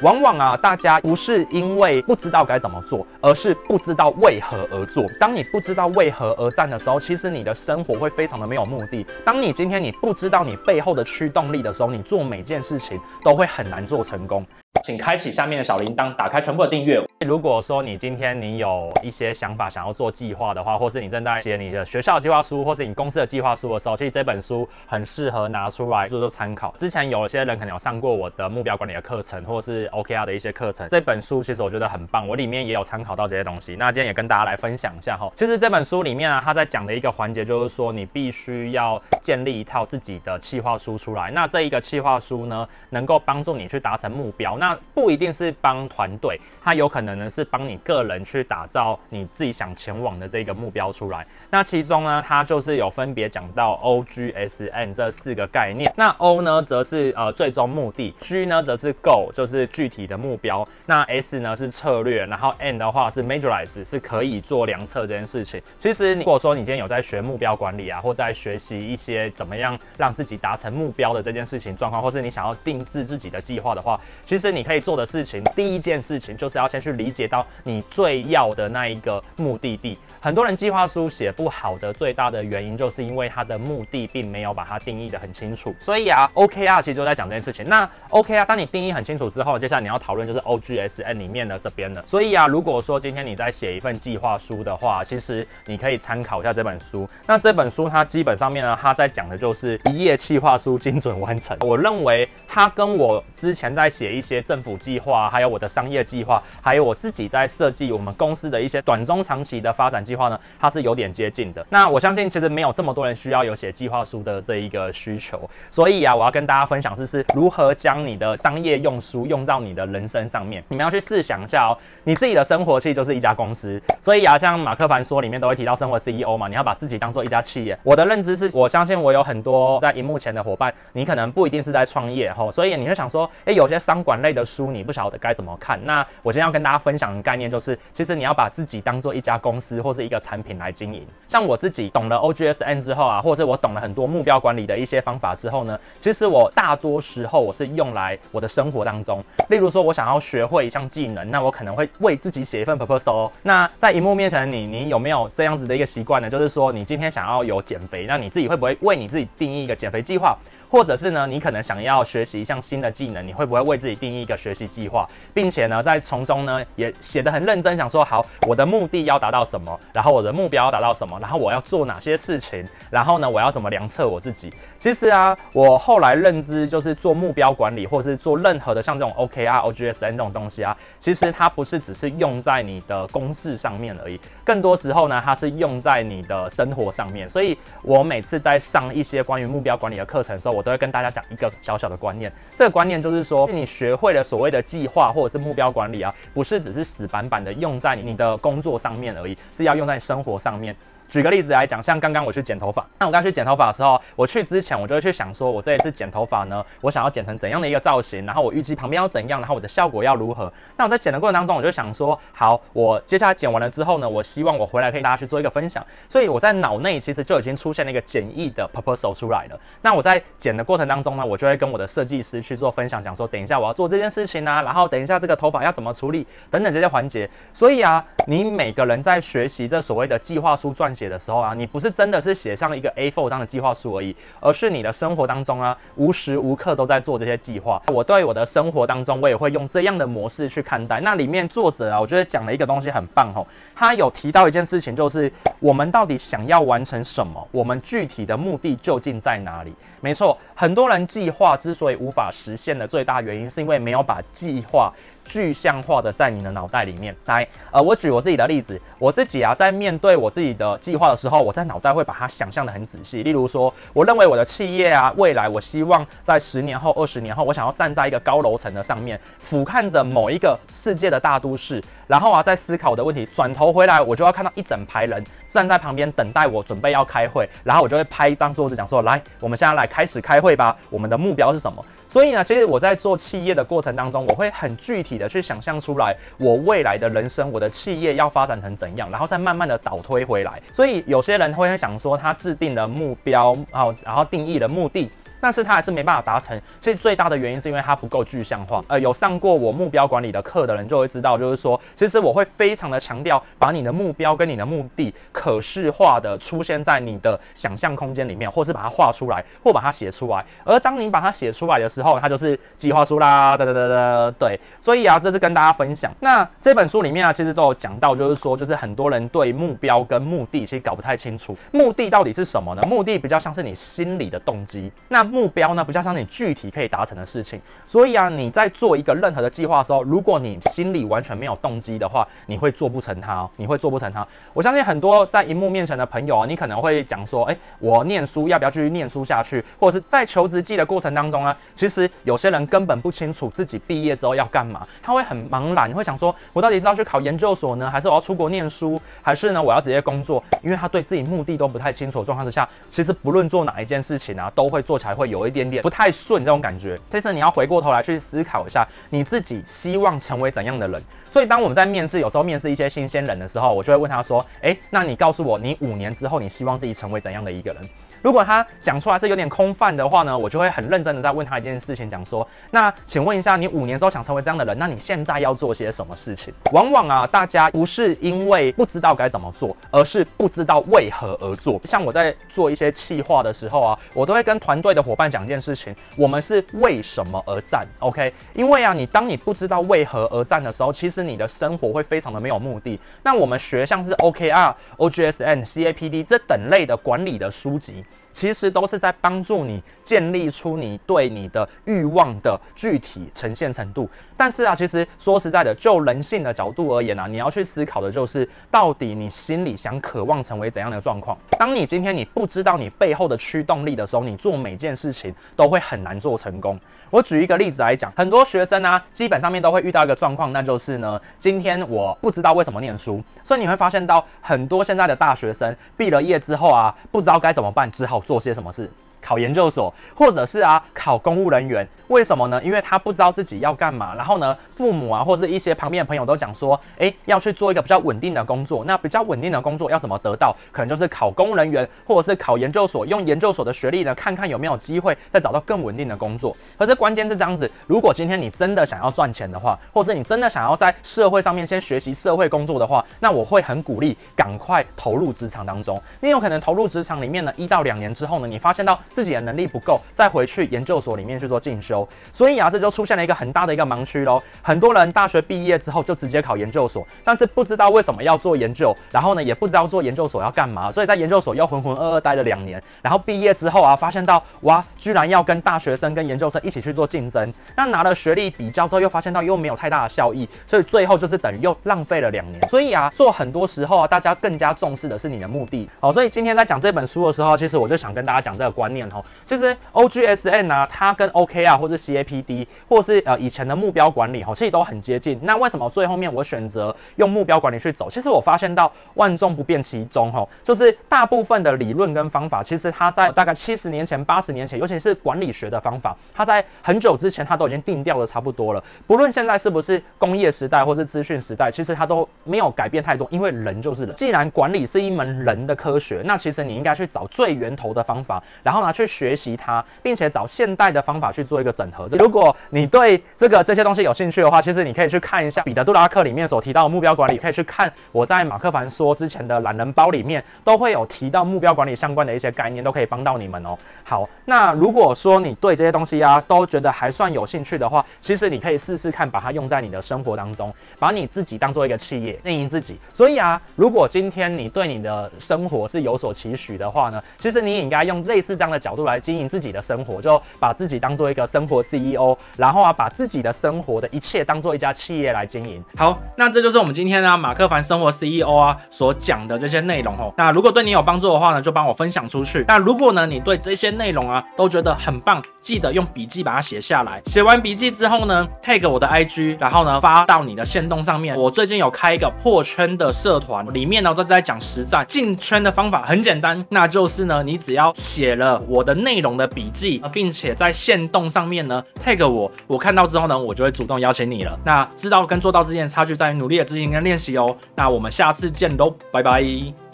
往往啊，大家不是因为不知道该怎么做，而是不知道为何而做。当你不知道为何而战的时候，其实你的生活会非常的没有目的。当你今天你不知道你背后的驱动力的时候，你做每件事情都会很难做成功。请开启下面的小铃铛，打开全部的订阅。如果说你今天你有一些想法想要做计划的话，或是你正在写你的学校计划书，或是你公司的计划书的时候，其实这本书很适合拿出来做做参考。之前有些人可能有上过我的目标管理的课程，或是 OKR 的一些课程，这本书其实我觉得很棒，我里面也有参考到这些东西。那今天也跟大家来分享一下哈。其实这本书里面啊，他在讲的一个环节就是说，你必须要建立一套自己的计划书出来。那这一个计划书呢，能够帮助你去达成目标。那那不一定是帮团队，它有可能呢是帮你个人去打造你自己想前往的这个目标出来。那其中呢，它就是有分别讲到 O、G、S、N 这四个概念。那 O 呢，则是呃最终目的；G 呢，则是 Go，就是具体的目标；那 S 呢是策略，然后 N 的话是 Majorize，是可以做量测这件事情。其实如果说你今天有在学目标管理啊，或在学习一些怎么样让自己达成目标的这件事情状况，或是你想要定制自己的计划的话，其实你可以做的事情，第一件事情就是要先去理解到你最要的那一个目的地。很多人计划书写不好的最大的原因，就是因为他的目的并没有把它定义的很清楚。所以啊，OKR 其实就在讲这件事情。那 OKR 当你定义很清楚之后，接下来你要讨论就是 OGSN 里面的这边的。所以啊，如果说今天你在写一份计划书的话，其实你可以参考一下这本书。那这本书它基本上面呢，它在讲的就是一页计划书精准完成。我认为它跟我之前在写一些政府计划，还有我的商业计划，还有我自己在设计我们公司的一些短中长期的发展计划呢，它是有点接近的。那我相信其实没有这么多人需要有写计划书的这一个需求，所以啊，我要跟大家分享是是如何将你的商业用书用到你的人生上面。你们要去试想一下哦，你自己的生活其实就是一家公司，所以啊，像马克凡说里面都会提到生活 CEO 嘛，你要把自己当做一家企业。我的认知是我相信我有很多在荧幕前的伙伴，你可能不一定是在创业吼，所以你会想说，诶，有些商管类的书你不晓得该怎么看。那我今天要跟大家分享的概念就是，其实你要把自己当做一家公司或是一个产品来经营。像我自己懂了 OGSN 之后啊，或者是我懂了很多目标管理的一些方法之后呢，其实我大多时候我是用来我的生活当中。例如说，我想要学会一项技能，那我可能会为自己写一份 proposal。那在荧幕面前的你，你有没有这样子的一个习惯呢？就是说，你今天想要有减肥，那你自己会不会为你自己定义一个减肥计划？或者是呢，你可能想要学习一项新的技能，你会不会为自己定义一个学习计划，并且呢，在从中呢也写得很认真，想说好，我的目的要达到什么，然后我的目标要达到什么，然后我要做哪些事情，然后呢，我要怎么量测我自己。其实啊，我后来认知就是做目标管理，或者是做任何的像这种 OKR、OGSN 这种东西啊，其实它不是只是用在你的公式上面而已，更多时候呢，它是用在你的生活上面。所以我每次在上一些关于目标管理的课程的时候，我都会跟大家讲一个小小的观念，这个观念就是说，你学会为了所谓的计划或者是目标管理啊，不是只是死板板的用在你的工作上面而已，是要用在生活上面。举个例子来讲，像刚刚我去剪头发，那我刚去剪头发的时候，我去之前我就会去想说，我这一次剪头发呢，我想要剪成怎样的一个造型，然后我预计旁边要怎样，然后我的效果要如何。那我在剪的过程当中，我就想说，好，我接下来剪完了之后呢，我希望我回来可以大家去做一个分享。所以我在脑内其实就已经出现了一个简易的 proposal 出来了。那我在剪的过程当中呢，我就会跟我的设计师去做分享，讲说，等一下我要做这件事情啊，然后等一下这个头发要怎么处理等等这些环节。所以啊，你每个人在学习这所谓的计划书撰写的时候啊，你不。是真的是写上一个 A4 当的计划书而已，而是你的生活当中啊，无时无刻都在做这些计划。我对我的生活当中，我也会用这样的模式去看待。那里面作者啊，我觉得讲了一个东西很棒哦，他有提到一件事情，就是我们到底想要完成什么？我们具体的目的究竟在哪里？没错，很多人计划之所以无法实现的最大原因，是因为没有把计划。具象化的在你的脑袋里面来，呃，我举我自己的例子，我自己啊，在面对我自己的计划的时候，我在脑袋会把它想象得很仔细。例如说，我认为我的企业啊，未来我希望在十年后、二十年后，我想要站在一个高楼层的上面，俯瞰着某一个世界的大都市，然后啊，在思考我的问题，转头回来，我就要看到一整排人站在旁边等待我，准备要开会，然后我就会拍一张桌子，讲说，来，我们现在来开始开会吧，我们的目标是什么？所以呢，其实我在做企业的过程当中，我会很具体的去想象出来我未来的人生，我的企业要发展成怎样，然后再慢慢的倒推回来。所以有些人会想说，他制定了目标，然后然后定义了目的。但是他还是没办法达成。所以最大的原因是因为他不够具象化。呃，有上过我目标管理的课的人就会知道，就是说，其实我会非常的强调，把你的目标跟你的目的可视化的出现在你的想象空间里面，或是把它画出来，或把它写出来。而当你把它写出来的时候，它就是计划书啦，哒哒哒哒，对。所以啊，这是跟大家分享。那这本书里面啊，其实都有讲到，就是说，就是很多人对目标跟目的其实搞不太清楚。目的到底是什么呢？目的比较像是你心里的动机，那目标呢，比较像你具体可以达成的事情。所以啊，你在做一个任何的计划的时候，如果你心里完全没有动机的话，你会做不成它哦，你会做不成它。我相信很多在荧幕面前的朋友啊，你可能会讲说，诶，我念书要不要继续念书下去？或者是在求职季的过程当中呢，其实有些人根本不清楚自己毕业之后要干嘛，他会很茫然，会想说，我到底是要去考研究所呢，还是我要出国念书，还是呢我要直接工作？因为他对自己目的都不太清楚的状况之下，其实不论做哪一件事情啊，都会做起来会有一点点不太顺这种感觉。这次你要回过头来去思考一下，你自己希望成为怎样的人？所以当我们在面试，有时候面试一些新鲜人的时候，我就会问他说：“诶，那你告诉我，你五年之后你希望自己成为怎样的一个人？”如果他讲出来是有点空泛的话呢，我就会很认真的在问他一件事情，讲说，那请问一下，你五年之后想成为这样的人，那你现在要做些什么事情？往往啊，大家不是因为不知道该怎么做，而是不知道为何而做。像我在做一些企划的时候啊，我都会跟团队的伙伴讲一件事情，我们是为什么而战？OK？因为啊，你当你不知道为何而战的时候，其实你的生活会非常的没有目的。那我们学像是 OKR、OGSN、CAPD 这等类的管理的书籍。其实都是在帮助你建立出你对你的欲望的具体呈现程度。但是啊，其实说实在的，就人性的角度而言啊，你要去思考的就是，到底你心里想渴望成为怎样的状况。当你今天你不知道你背后的驱动力的时候，你做每件事情都会很难做成功。我举一个例子来讲，很多学生啊，基本上面都会遇到一个状况，那就是呢，今天我不知道为什么念书，所以你会发现到很多现在的大学生毕了业之后啊，不知道该怎么办，只好做些什么事。考研究所，或者是啊考公务人员，为什么呢？因为他不知道自己要干嘛。然后呢，父母啊或者一些旁边的朋友都讲说，诶，要去做一个比较稳定的工作。那比较稳定的工作要怎么得到？可能就是考公务人员，或者是考研究所，用研究所的学历呢，看看有没有机会再找到更稳定的工作。可是关键是这样子，如果今天你真的想要赚钱的话，或者你真的想要在社会上面先学习社会工作的话，那我会很鼓励赶快投入职场当中。你有可能投入职场里面呢，一到两年之后呢，你发现到。自己的能力不够，再回去研究所里面去做进修，所以啊，这就出现了一个很大的一个盲区喽。很多人大学毕业之后就直接考研究所，但是不知道为什么要做研究，然后呢，也不知道做研究所要干嘛，所以在研究所又浑浑噩噩待了两年，然后毕业之后啊，发现到哇，居然要跟大学生跟研究生一起去做竞争，那拿了学历比较之后，又发现到又没有太大的效益，所以最后就是等于又浪费了两年。所以啊，做很多时候啊，大家更加重视的是你的目的。好，所以今天在讲这本书的时候，其实我就想跟大家讲这个观念。哦其实 OGSN 啊，它跟 OKR 或者 CAPD，或是呃以前的目标管理哦，其实都很接近。那为什么最后面我选择用目标管理去走？其实我发现到万众不变其中哦，就是大部分的理论跟方法，其实它在大概七十年前、八十年前，尤其是管理学的方法，它在很久之前它都已经定调的差不多了。不论现在是不是工业时代或是资讯时代，其实它都没有改变太多，因为人就是人。既然管理是一门人的科学，那其实你应该去找最源头的方法，然后呢去学习它，并且找现代的方法去做一个整合。如果你对这个这些东西有兴趣的话，其实你可以去看一下彼得·杜拉克里面所提到的目标管理，可以去看我在马克凡说之前的懒人包里面都会有提到目标管理相关的一些概念，都可以帮到你们哦。好，那如果说你对这些东西啊都觉得还算有兴趣的话，其实你可以试试看把它用在你的生活当中，把你自己当做一个企业，经营自己。所以啊，如果今天你对你的生活是有所期许的话呢，其实你也应该用类似这样的角度来经营自己的生活，就把自己当做一个生活 CEO，然后啊，把自己的生活的一切当做一家企业来经营。好，那这就是我们今天呢马克凡生活 CEO 啊所讲的这些内容哦。那如果对你有帮助的话呢，就帮我分享出去。那如果呢你对这些内容啊都觉得很棒，记得用笔记把它写下来。写完笔记之后呢，tag 我的 IG，然后呢发到你的线动上面。我最近有开一个破圈的社团，里面呢都在讲实战进圈的方法，很简单，那就是呢你只要写了我的内容的笔记，并且在线动上面呢 tag 我，我看到之后呢，我就会主动邀请你了。那知道跟做到之间的差距在于努力的执行跟练习哦。那我们下次见喽，拜拜。